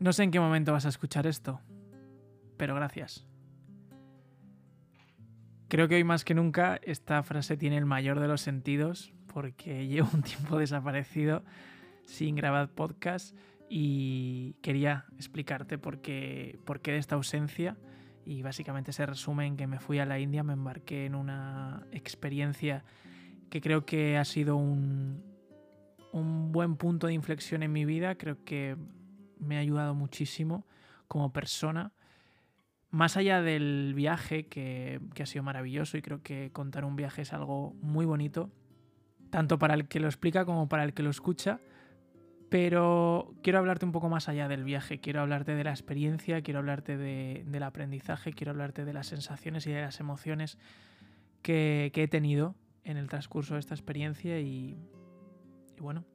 No sé en qué momento vas a escuchar esto, pero gracias. Creo que hoy más que nunca esta frase tiene el mayor de los sentidos porque llevo un tiempo desaparecido sin grabar podcast y quería explicarte por qué, por qué de esta ausencia y básicamente se resume en que me fui a la India, me embarqué en una experiencia que creo que ha sido un, un buen punto de inflexión en mi vida, creo que me ha ayudado muchísimo como persona. Más allá del viaje, que, ha sido maravilloso y creo que contar un viaje es algo muy bonito, tanto para el que lo explica como para el que lo escucha, pero quiero hablarte un poco más allá del viaje, quiero hablarte de la experiencia, quiero hablarte del aprendizaje, quiero hablarte de las sensaciones y de las emociones que, he tenido en el transcurso de esta experiencia y bueno,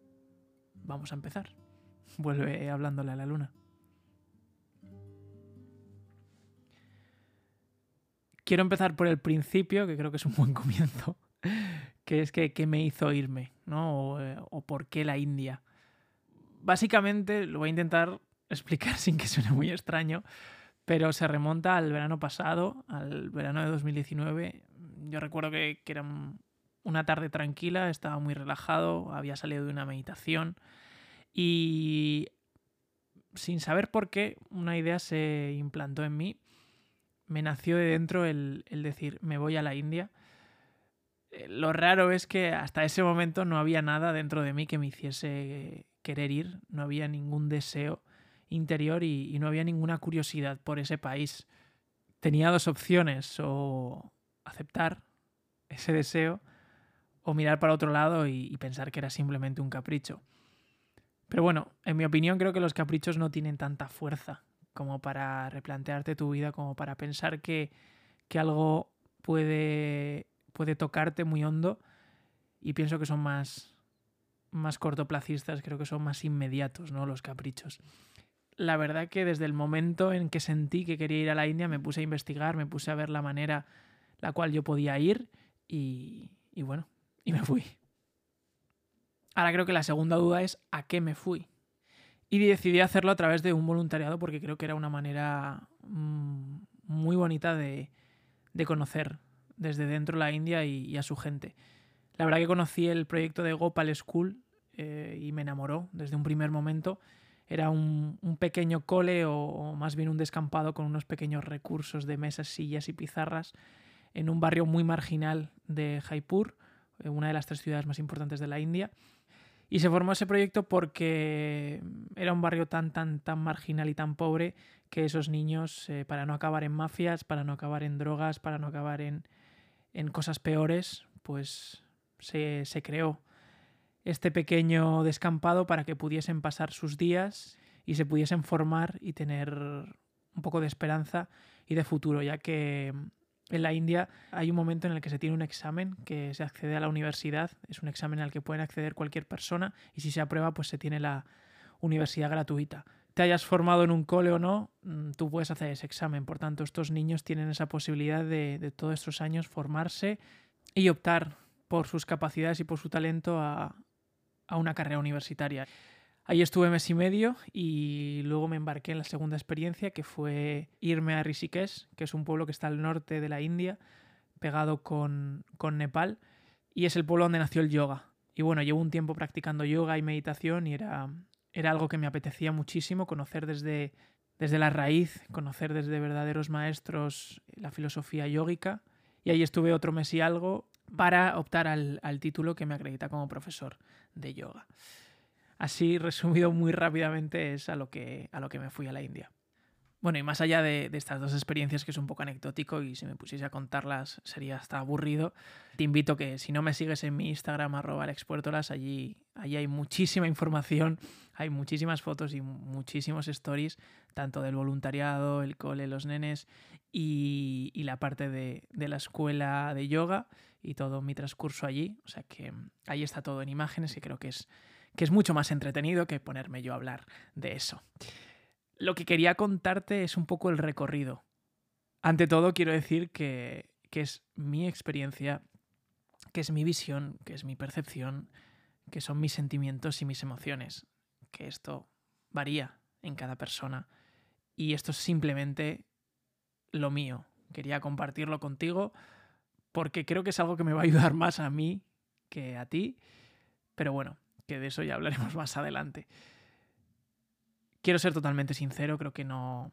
vamos a empezar vuelve hablándole a la luna. Quiero empezar por el principio, que creo que es un buen comienzo, que es que qué me hizo irme, ¿no? Eh, o, por qué la India. Básicamente lo voy a intentar explicar sin que suene muy extraño, pero se remonta al verano pasado, al verano de 2019. Yo recuerdo que, que era una tarde tranquila, estaba muy relajado, había salido de una meditación y sin saber por qué, una idea se implantó en mí. Me nació de dentro el, decir, me voy a la India. Eh, lo raro es que hasta ese momento no había nada dentro de mí que me hiciese querer ir, no había ningún deseo interior y, no había ninguna curiosidad por ese país. Tenía dos opciones, o aceptar ese deseo o mirar para otro lado y pensar que era simplemente un capricho. Pero bueno, en mi opinión creo que los caprichos no tienen tanta fuerza como para replantearte tu vida, como para pensar que, algo puede, puede tocarte muy hondo y pienso que son más, más cortoplacistas, creo que son más inmediatos, ¿no? Los caprichos. La verdad que desde el momento en que sentí que quería ir a la India me puse a investigar, me puse a ver la manera la cual yo podía ir y, y bueno, y me fui. Ahora creo que la segunda duda es ¿a qué me fui? Y decidí hacerlo a través de un voluntariado porque creo que era una manera mm, muy bonita de, conocer desde dentro la India y, a su gente. La verdad que conocí el proyecto de Gopal School eh, y me enamoró desde un primer momento. Era un, pequeño cole o, más bien un descampado con unos pequeños recursos de mesas, sillas y pizarras en un barrio muy marginal de Jaipur, eh, una de las tres ciudades más importantes de la India. Y se formó ese proyecto porque era un barrio tan, tan, tan marginal y tan pobre que esos niños, eh, para no acabar en mafias, para no acabar en drogas, para no acabar en, cosas peores, pues se, se creó este pequeño descampado para que pudiesen pasar sus días y se pudiesen formar y tener un poco de esperanza y de futuro, ya que en la India hay un momento en el que se tiene un examen que se accede a la universidad, es un examen al que pueden acceder cualquier persona y si se aprueba pues se tiene la universidad gratuita. Te hayas formado en un cole o no, mm, tú puedes hacer ese examen. Por tanto, estos niños tienen esa posibilidad de, de todos estos años formarse y optar por sus capacidades y por su talento a, a una carrera universitaria. Ahí estuve mes y medio y luego me embarqué en la segunda experiencia que fue irme a Rishikesh, que es un pueblo que está al norte de la India, pegado con, Nepal, y es el pueblo donde nació el yoga. Y bueno, llevo un tiempo practicando yoga y meditación y era, era algo que me apetecía muchísimo conocer desde, desde la raíz, conocer desde verdaderos maestros la filosofía yógica. Y ahí estuve otro mes y algo para optar al, al título que me acredita como profesor de yoga. Así resumido muy rápidamente es a lo que, a lo que me fui a la India. Bueno, y más allá de, estas dos experiencias, que es un poco anecdótico y si me pusiese a contarlas sería hasta aburrido, te invito que si no me sigues en mi Instagram, arroba alexpuertolas, allí, allí hay muchísima información, hay muchísimas fotos y muchísimos stories, tanto del voluntariado, el cole, los nenes y, la parte de, de la escuela de yoga y todo mi transcurso allí. O sea que ahí está todo en imágenes y creo que es que es mucho más entretenido que ponerme yo a hablar de eso. Lo que quería contarte es un poco el recorrido. Ante todo, quiero decir que, es mi experiencia, que es mi visión, que es mi percepción, que son mis sentimientos y mis emociones. Que esto varía en cada persona. Y esto es simplemente lo mío. Quería compartirlo contigo porque creo que es algo que me va a ayudar más a mí que a ti. Pero bueno, de eso ya hablaremos más adelante. Quiero ser totalmente sincero, creo que no,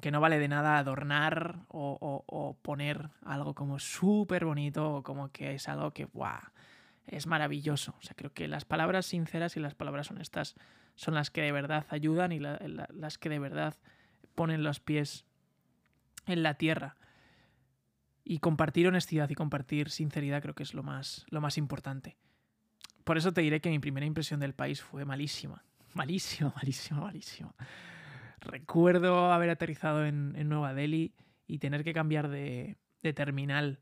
que no vale de nada adornar o, poner algo como súper bonito o como que es algo que es maravilloso. O sea, creo que las palabras sinceras y las palabras honestas son las que de verdad ayudan y las que de verdad ponen los pies en la tierra. Y compartir honestidad y compartir sinceridad creo que es lo más, lo más importante. Por eso te diré que mi primera impresión del país fue malísima. Malísima, malísima, malísima. Recuerdo haber aterrizado en, Nueva Delhi y tener que cambiar de, de, terminal.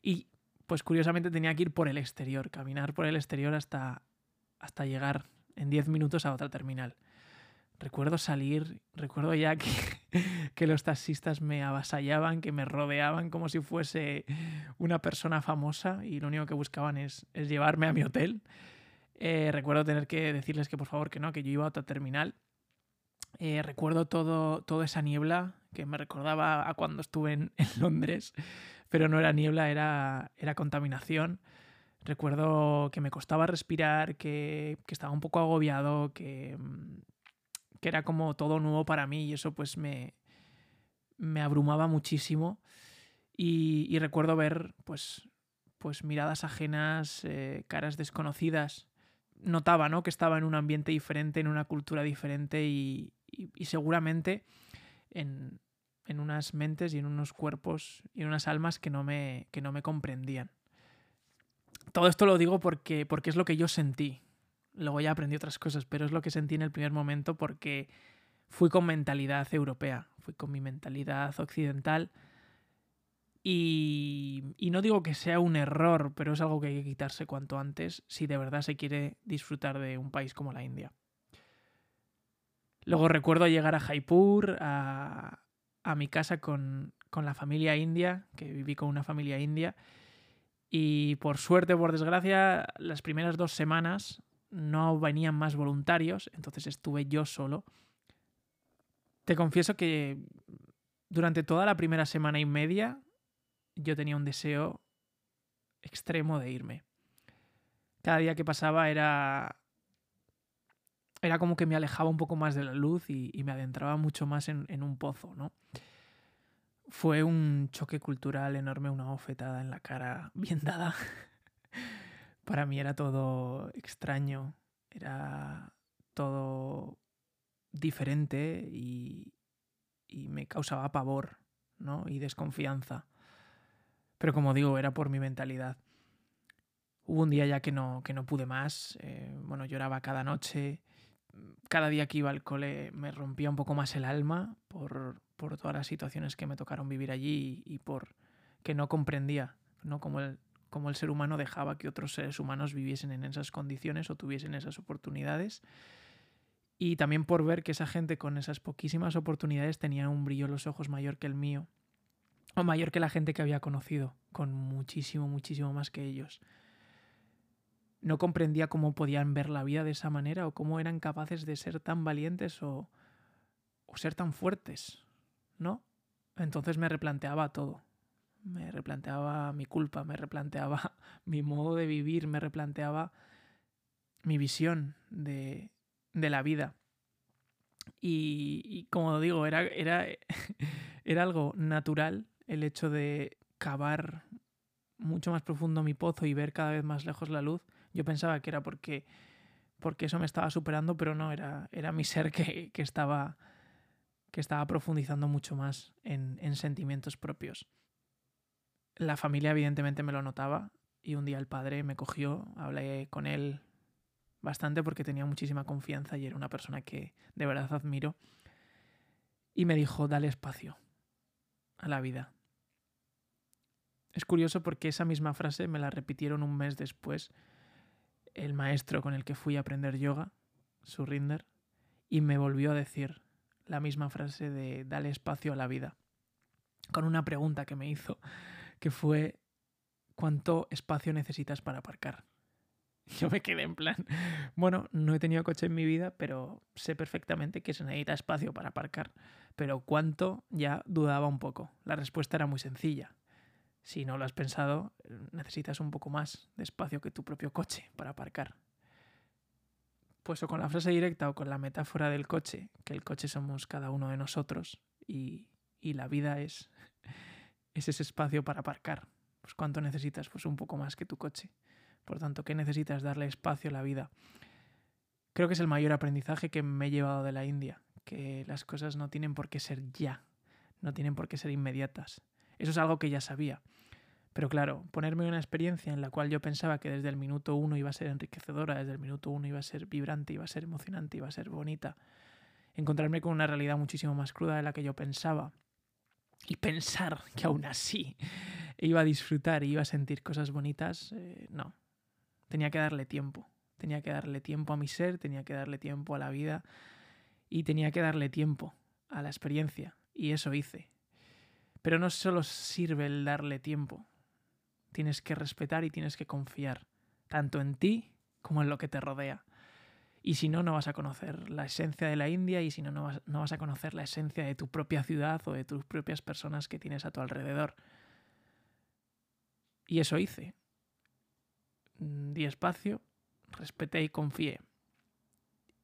Y pues curiosamente tenía que ir por el exterior, caminar por el exterior hasta, hasta llegar en 10 minutos a otra terminal. Recuerdo salir, recuerdo ya que, que, los taxistas me avasallaban, que me rodeaban como si fuese una persona famosa y lo único que buscaban es, es llevarme a mi hotel. Eh, recuerdo tener que decirles que por favor que no, que yo iba a otra terminal. Eh, recuerdo todo, toda esa niebla que me recordaba a cuando estuve en, en Londres, pero no era niebla, era, era contaminación. Recuerdo que me costaba respirar, que, que estaba un poco agobiado, que, mm, que, era como todo nuevo para mí y eso pues me, me abrumaba muchísimo. Y, recuerdo ver pues, pues miradas ajenas, eh, caras desconocidas. Notaba ¿no? que estaba en un ambiente diferente, en una cultura diferente y, y, seguramente en, en, unas mentes y en unos cuerpos y en unas almas que no me, que no me comprendían. Todo esto lo digo porque, porque es lo que yo sentí. Luego ya aprendí otras cosas, pero es lo que sentí en el primer momento porque fui con mentalidad europea, fui con mi mentalidad occidental. Y, no digo que sea un error, pero es algo que hay que quitarse cuanto antes si de verdad se quiere disfrutar de un país como la India. Luego recuerdo llegar a Jaipur, a, a mi casa con, con, la familia india, que viví con una familia india. Y por suerte, por desgracia, las primeras dos semanas no venían más voluntarios, entonces estuve yo solo. Te confieso que durante toda la primera semana y media yo tenía un deseo extremo de irme. Cada día que pasaba era era como que me alejaba un poco más de la luz y, me adentraba mucho más en, un pozo, ¿no? Fue un choque cultural enorme, una ofetada en la cara bien dada. Para mí era todo extraño, era todo diferente y, y me causaba pavor, ¿no? Y desconfianza. Pero como digo, era por mi mentalidad. Hubo un día ya que no, que no pude más, eh, bueno, lloraba cada noche, cada día que iba al cole me rompía un poco más el alma por, por todas las situaciones que me tocaron vivir allí y, por que no comprendía ¿no? Cómo, el, cómo el ser humano dejaba que otros seres humanos viviesen en esas condiciones o tuviesen esas oportunidades. Y también por ver que esa gente con esas poquísimas oportunidades tenía un brillo en los ojos mayor que el mío, o mayor que la gente que había conocido, con muchísimo, muchísimo más que ellos no comprendía cómo podían ver la vida de esa manera o cómo eran capaces de ser tan valientes o, o ser tan fuertes, ¿no? Entonces me replanteaba todo. Me replanteaba mi culpa, me replanteaba mi modo de vivir, me replanteaba mi visión de, de la vida. Y, y, como digo, era, era, era algo natural el hecho de cavar mucho más profundo mi pozo y ver cada vez más lejos la luz yo pensaba que era porque, porque eso me estaba superando, pero no, era, era mi ser que, que estaba, que estaba profundizando mucho más en, en sentimientos propios. La familia evidentemente me lo notaba y un día el padre me cogió, hablé con él bastante porque tenía muchísima confianza y era una persona que de verdad admiro. Y me dijo, dale espacio a la vida. Es curioso porque esa misma frase me la repitieron un mes después el maestro con el que fui a aprender yoga, Surrinder, y me volvió a decir la misma frase de dale espacio a la vida, con una pregunta que me hizo, que fue ¿cuánto espacio necesitas para aparcar? Yo me quedé en plan, bueno, no he tenido coche en mi vida, pero sé perfectamente que se necesita espacio para aparcar. Pero cuánto ya dudaba un poco. La respuesta era muy sencilla. Si no lo has pensado, necesitas un poco más de espacio que tu propio coche para aparcar. Pues o con la frase directa o con la metáfora del coche, que el coche somos cada uno de nosotros y, y la vida es, es ese espacio para aparcar. Pues cuánto necesitas, pues un poco más que tu coche. Por tanto, ¿qué necesitas darle espacio a la vida? Creo que es el mayor aprendizaje que me he llevado de la India, que las cosas no tienen por qué ser ya, no tienen por qué ser inmediatas. Eso es algo que ya sabía. Pero claro, ponerme una experiencia en la cual yo pensaba que desde el minuto uno iba a ser enriquecedora, desde el minuto uno iba a ser vibrante, iba a ser emocionante, iba a ser bonita, encontrarme con una realidad muchísimo más cruda de la que yo pensaba y pensar que aún así iba a disfrutar y iba a sentir cosas bonitas, eh, no, tenía que darle tiempo. Tenía que darle tiempo a mi ser, tenía que darle tiempo a la vida y tenía que darle tiempo a la experiencia. Y eso hice. Pero no solo sirve el darle tiempo. Tienes que respetar y tienes que confiar, tanto en ti como en lo que te rodea. Y si no, no vas a conocer la esencia de la India y si no, no vas, no vas a conocer la esencia de tu propia ciudad o de tus propias personas que tienes a tu alrededor. Y eso hice. Di espacio, respeté y confié.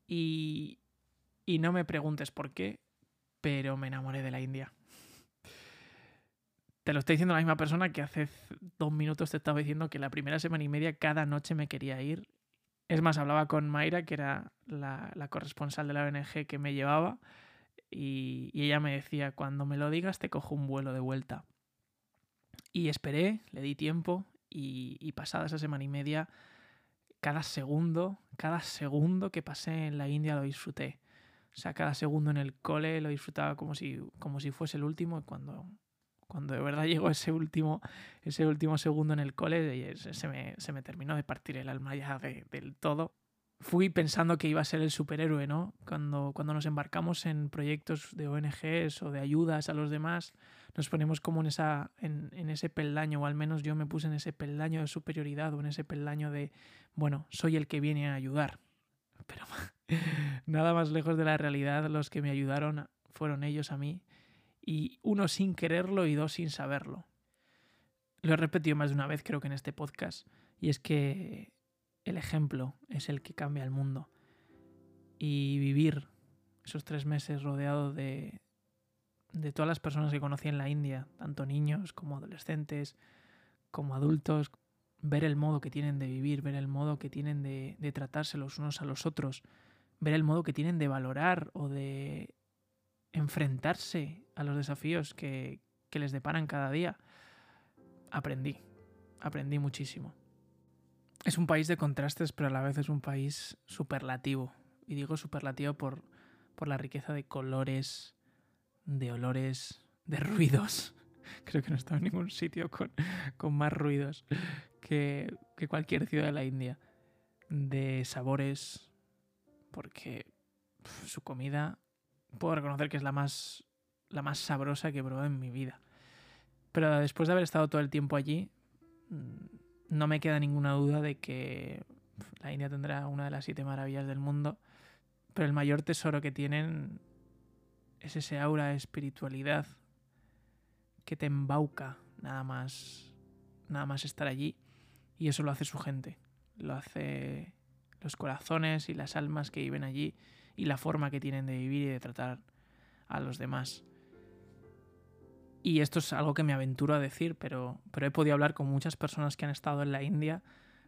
Y, y no me preguntes por qué, pero me enamoré de la India. Te lo estoy diciendo la misma persona que hace dos minutos te estaba diciendo que la primera semana y media cada noche me quería ir. Es más, hablaba con Mayra, que era la, la corresponsal de la ONG que me llevaba, y, y, ella me decía, cuando me lo digas te cojo un vuelo de vuelta. Y esperé, le di tiempo, y, pasada esa semana y media, cada segundo, cada segundo que pasé en la India lo disfruté. O sea, cada segundo en el cole lo disfrutaba como si, como si fuese el último. Y cuando, cuando de verdad llegó ese último, ese último segundo en el cole, se me, se me terminó de partir el alma ya del todo fui pensando que iba a ser el superhéroe, ¿no? Cuando, cuando nos embarcamos en proyectos de ONGs o de ayudas a los demás, nos ponemos como en, esa, en, en, ese peldaño, o al menos yo me puse en ese peldaño de superioridad o en ese peldaño de, bueno, soy el que viene a ayudar. Pero nada más lejos de la realidad, los que me ayudaron fueron ellos a mí, y uno sin quererlo y dos sin saberlo. Lo he repetido más de una vez, creo que en este podcast, y es que el ejemplo es el que cambia el mundo. Y vivir esos tres meses rodeado de, de todas las personas que conocí en la India, tanto niños como adolescentes, como adultos, ver el modo que tienen de vivir, ver el modo que tienen de, de tratarse los unos a los otros, ver el modo que tienen de valorar o de enfrentarse a los desafíos que, que les deparan cada día, aprendí, aprendí muchísimo. Es un país de contrastes, pero a la vez es un país superlativo. Y digo superlativo por, por la riqueza de colores, de olores, de ruidos. Creo que no he estado en ningún sitio con, con más ruidos que, que cualquier ciudad de la India. De sabores, porque su comida puedo reconocer que es la más, la más sabrosa que he probado en mi vida. Pero después de haber estado todo el tiempo allí, mm, no me queda ninguna duda de que la India tendrá una de las siete maravillas del mundo, pero el mayor tesoro que tienen es ese aura de espiritualidad que te embauca nada más, nada más estar allí y eso lo hace su gente, lo hace los corazones y las almas que viven allí y la forma que tienen de vivir y de tratar a los demás. Y esto es algo que me aventuro a decir, pero, pero he podido hablar con muchas personas que han estado en la India,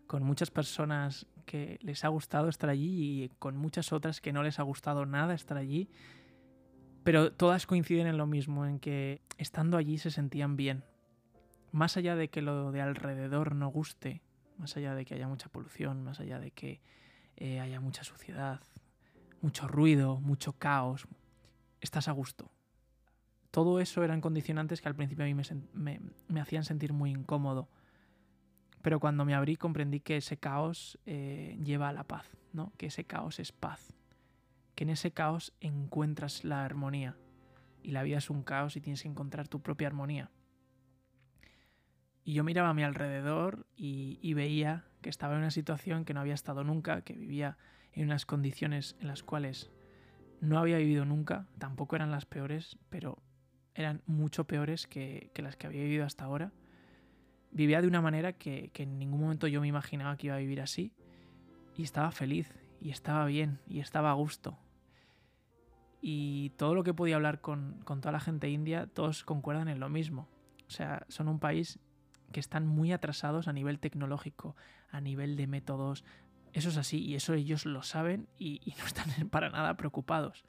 con muchas personas que les ha gustado estar allí y con muchas otras que no les ha gustado nada estar allí. Pero todas coinciden en lo mismo, en que estando allí se sentían bien. Más allá de que lo de alrededor no guste, más allá de que haya mucha polución, más allá de que eh, haya mucha suciedad, mucho ruido, mucho caos, estás a gusto todo eso eran condicionantes que al principio a mí me, me, hacían sentir muy incómodo. Pero cuando me abrí comprendí que ese caos eh, lleva a la paz, ¿no? que ese caos es paz, que en ese caos encuentras la armonía. Y la vida es un caos y tienes que encontrar tu propia armonía. Y yo miraba a mi alrededor y, y veía que estaba en una situación que no había estado nunca, que vivía en unas condiciones en las cuales no había vivido nunca, tampoco eran las peores, pero eran mucho peores que, las que había vivido hasta ahora. Vivía de una manera que, en ningún momento yo me imaginaba que iba a vivir así. Y estaba feliz, y estaba bien, y estaba a gusto. Y todo lo que podía hablar con, con toda la gente india, todos concuerdan en lo mismo. O sea, son un país que están muy atrasados a nivel tecnológico, a nivel de métodos. Eso es así y eso ellos lo saben y, no están para nada preocupados.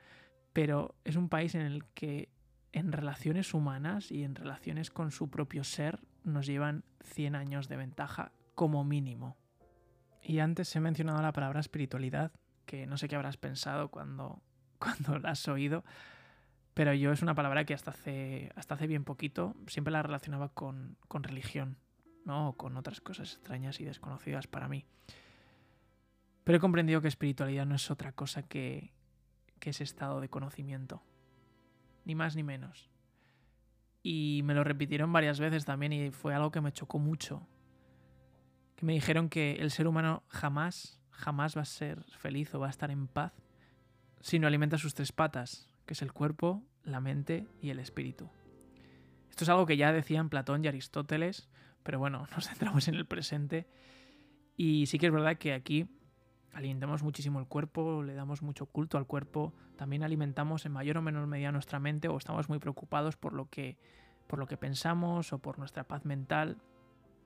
Pero es un país en el que en relaciones humanas y en relaciones con su propio ser nos llevan 100 años de ventaja como mínimo. Y antes he mencionado la palabra espiritualidad, que no sé qué habrás pensado cuando, cuando la has oído, pero yo es una palabra que hasta hace, hasta hace bien poquito siempre la relacionaba con, religión, ¿no? O con otras cosas extrañas y desconocidas para mí. Pero he comprendido que espiritualidad no es otra cosa que, ese estado de conocimiento. Ni más ni menos. Y me lo repitieron varias veces también y fue algo que me chocó mucho. Que me dijeron que el ser humano jamás, jamás va a ser feliz o va a estar en paz si no alimenta sus tres patas, que es el cuerpo, la mente y el espíritu. Esto es algo que ya decían Platón y Aristóteles, pero bueno, nos centramos en el presente. Y sí que es verdad que aquí alimentamos muchísimo el cuerpo, le damos mucho culto al cuerpo, también alimentamos en mayor o menor medida nuestra mente o estamos muy preocupados por lo que, por lo que pensamos o por nuestra paz mental.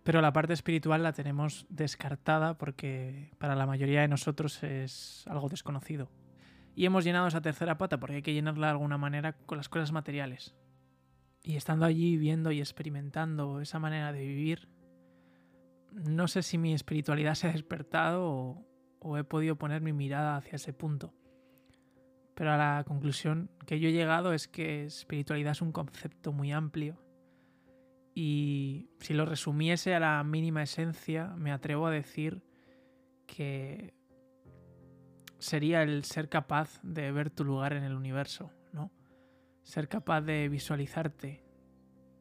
Pero la parte espiritual la tenemos descartada porque para la mayoría de nosotros es algo desconocido y hemos llenado esa tercera pata porque hay que llenarla de alguna manera con las cosas materiales. Y estando allí viendo y experimentando esa manera de vivir, no sé si mi espiritualidad se ha despertado o, he podido poner mi mirada hacia ese punto. Pero a la conclusión que yo he llegado es que espiritualidad es un concepto muy amplio y si lo resumiese a la mínima esencia, me atrevo a decir que sería el ser capaz de ver tu lugar en el universo, ¿no? Ser capaz de visualizarte,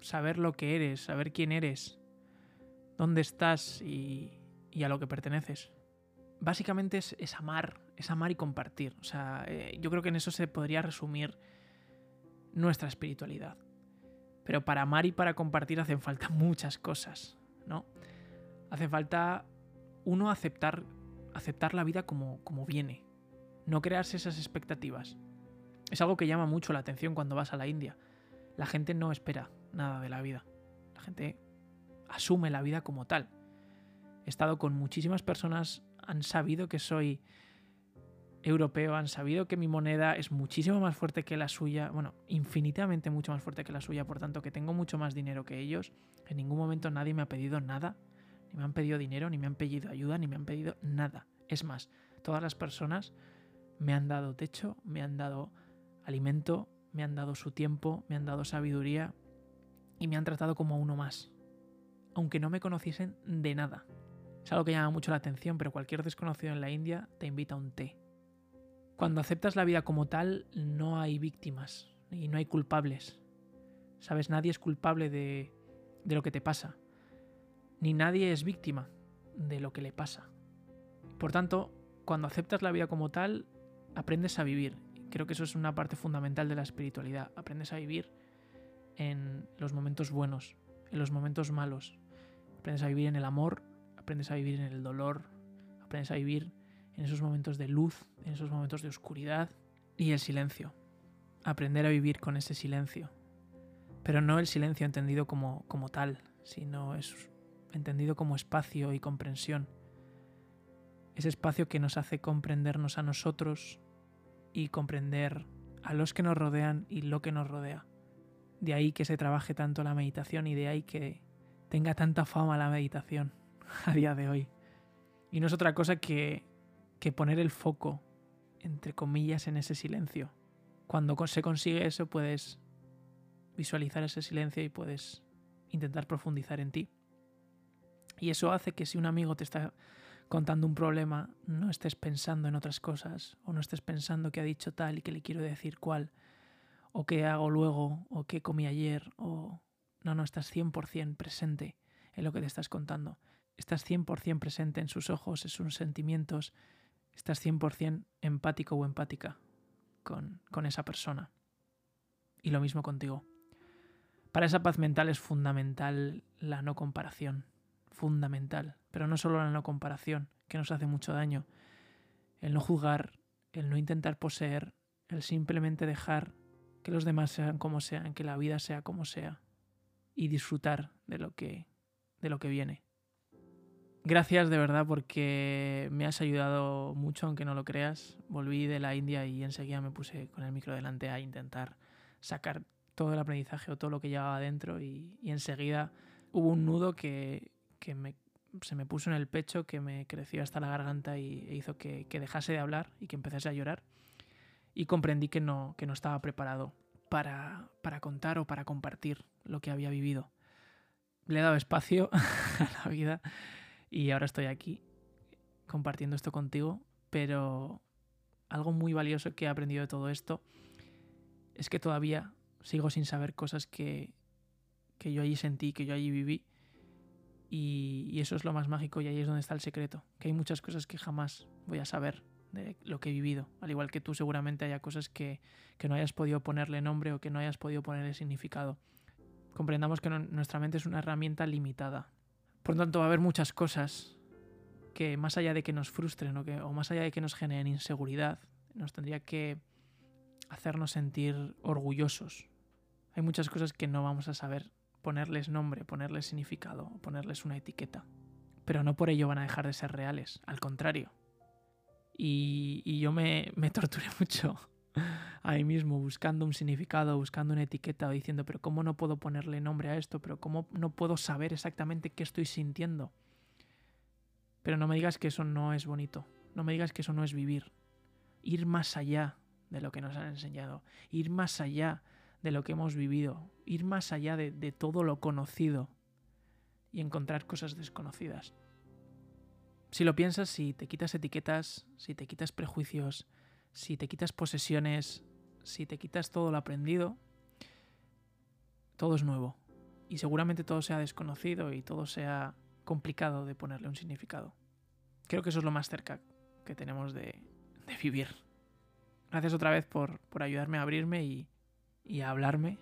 saber lo que eres, saber quién eres, dónde estás y, a lo que perteneces. Básicamente es, amar, es amar y compartir. O sea, eh, yo creo que en eso se podría resumir nuestra espiritualidad. Pero para amar y para compartir hacen falta muchas cosas, ¿no? Hace falta uno aceptar, aceptar la vida como, como viene, no crearse esas expectativas. Es algo que llama mucho la atención cuando vas a la India. La gente no espera nada de la vida. La gente asume la vida como tal. He estado con muchísimas personas, han sabido que soy europeo, han sabido que mi moneda es muchísimo más fuerte que la suya, bueno, infinitamente mucho más fuerte que la suya, por tanto que tengo mucho más dinero que ellos. En ningún momento nadie me ha pedido nada, ni me han pedido dinero, ni me han pedido ayuda, ni me han pedido nada. Es más, todas las personas me han dado techo, me han dado alimento, me han dado su tiempo, me han dado sabiduría y me han tratado como uno más, aunque no me conociesen de nada. Es algo que llama mucho la atención, pero cualquier desconocido en la India te invita a un té. Cuando aceptas la vida como tal, no hay víctimas y no hay culpables. Sabes, nadie es culpable de, de lo que te pasa, ni nadie es víctima de lo que le pasa. Por tanto, cuando aceptas la vida como tal, aprendes a vivir. Creo que eso es una parte fundamental de la espiritualidad. Aprendes a vivir en los momentos buenos, en los momentos malos. Aprendes a vivir en el amor, aprendes a vivir en el dolor, aprendes a vivir en esos momentos de luz, en esos momentos de oscuridad y el silencio. Aprender a vivir con ese silencio. Pero no el silencio entendido como, como tal, sino es entendido como espacio y comprensión ese espacio que nos hace comprendernos a nosotros y comprender a los que nos rodean y lo que nos rodea. De ahí que se trabaje tanto la meditación y de ahí que tenga tanta fama la meditación a día de hoy. Y no es otra cosa que, que poner el foco, entre comillas, en ese silencio. Cuando se consigue eso puedes visualizar ese silencio y puedes intentar profundizar en ti. Y eso hace que si un amigo te está contando un problema, no estés pensando en otras cosas, o no estés pensando que ha dicho tal y que le quiero decir cuál, o qué hago luego, o qué comí ayer, o... No, no, estás 100% presente en lo que te estás contando. Estás 100% presente en sus ojos, en sus sentimientos, estás 100% empático o empática con, con esa persona. Y lo mismo contigo. Para esa paz mental es fundamental la no comparación, fundamental, pero no solo la no comparación, que nos hace mucho daño, el no juzgar, el no intentar poseer, el simplemente dejar que los demás sean como sean, que la vida sea como sea y disfrutar de lo que de lo que viene. Gracias de verdad porque me has ayudado mucho, aunque no lo creas. Volví de la India y enseguida me puse con el micro delante a intentar sacar todo el aprendizaje o todo lo que llevaba adentro y, enseguida hubo un nudo que, se me puso en el pecho, que me creció hasta la garganta y e hizo que, dejase de hablar y que empezase a llorar. Y comprendí que no, que no estaba preparado para, para contar o para compartir lo que había vivido. Le he dado espacio a la vida y ahora estoy aquí compartiendo esto contigo, pero algo muy valioso que he aprendido de todo esto es que todavía sigo sin saber cosas que, que yo allí sentí, que yo allí viví. Y, y, eso es lo más mágico y ahí es donde está el secreto. Que hay muchas cosas que jamás voy a saber de lo que he vivido. Al igual que tú seguramente haya cosas que, que no hayas podido ponerle nombre o que no hayas podido ponerle significado. Comprendamos que nuestra mente es una herramienta limitada. Por tanto, va a haber muchas cosas que más allá de que nos frustren o, que, o más allá de que nos generen inseguridad, nos tendría que hacernos sentir orgullosos. Hay muchas cosas que no vamos a saber ponerles nombre, ponerles significado, ponerles una etiqueta. Pero no por ello van a dejar de ser reales, al contrario. Y, yo me torturé mucho a mí mismo buscando un significado, buscando una etiqueta diciendo, pero ¿cómo no puedo ponerle nombre a esto? ¿Pero cómo no puedo saber exactamente qué estoy sintiendo? Pero no me digas que eso no es bonito, no me digas que eso no es vivir. Ir más allá de lo que nos han enseñado, ir más allá de lo que hemos vivido, ir más allá de, de todo lo conocido y encontrar cosas desconocidas. Si lo piensas, si te quitas etiquetas, si te quitas prejuicios, si te quitas posesiones, si te quitas todo lo aprendido, todo es nuevo. Y seguramente todo sea desconocido y todo sea complicado de ponerle un significado. Creo que eso es lo más cerca que tenemos de, vivir. Gracias otra vez por, por ayudarme a abrirme y, y, a hablarme.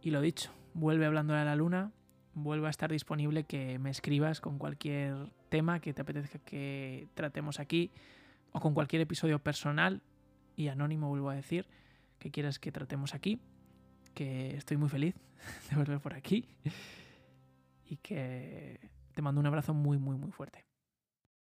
Y lo dicho, vuelve hablando a la luna, vuelve a estar disponible que me escribas con cualquier tema que te apetezca que tratemos aquí o con cualquier episodio personal y anónimo, vuelvo a decir, que quieras que tratemos aquí, que estoy muy feliz de volver por aquí y que te mando un abrazo muy, muy, muy fuerte.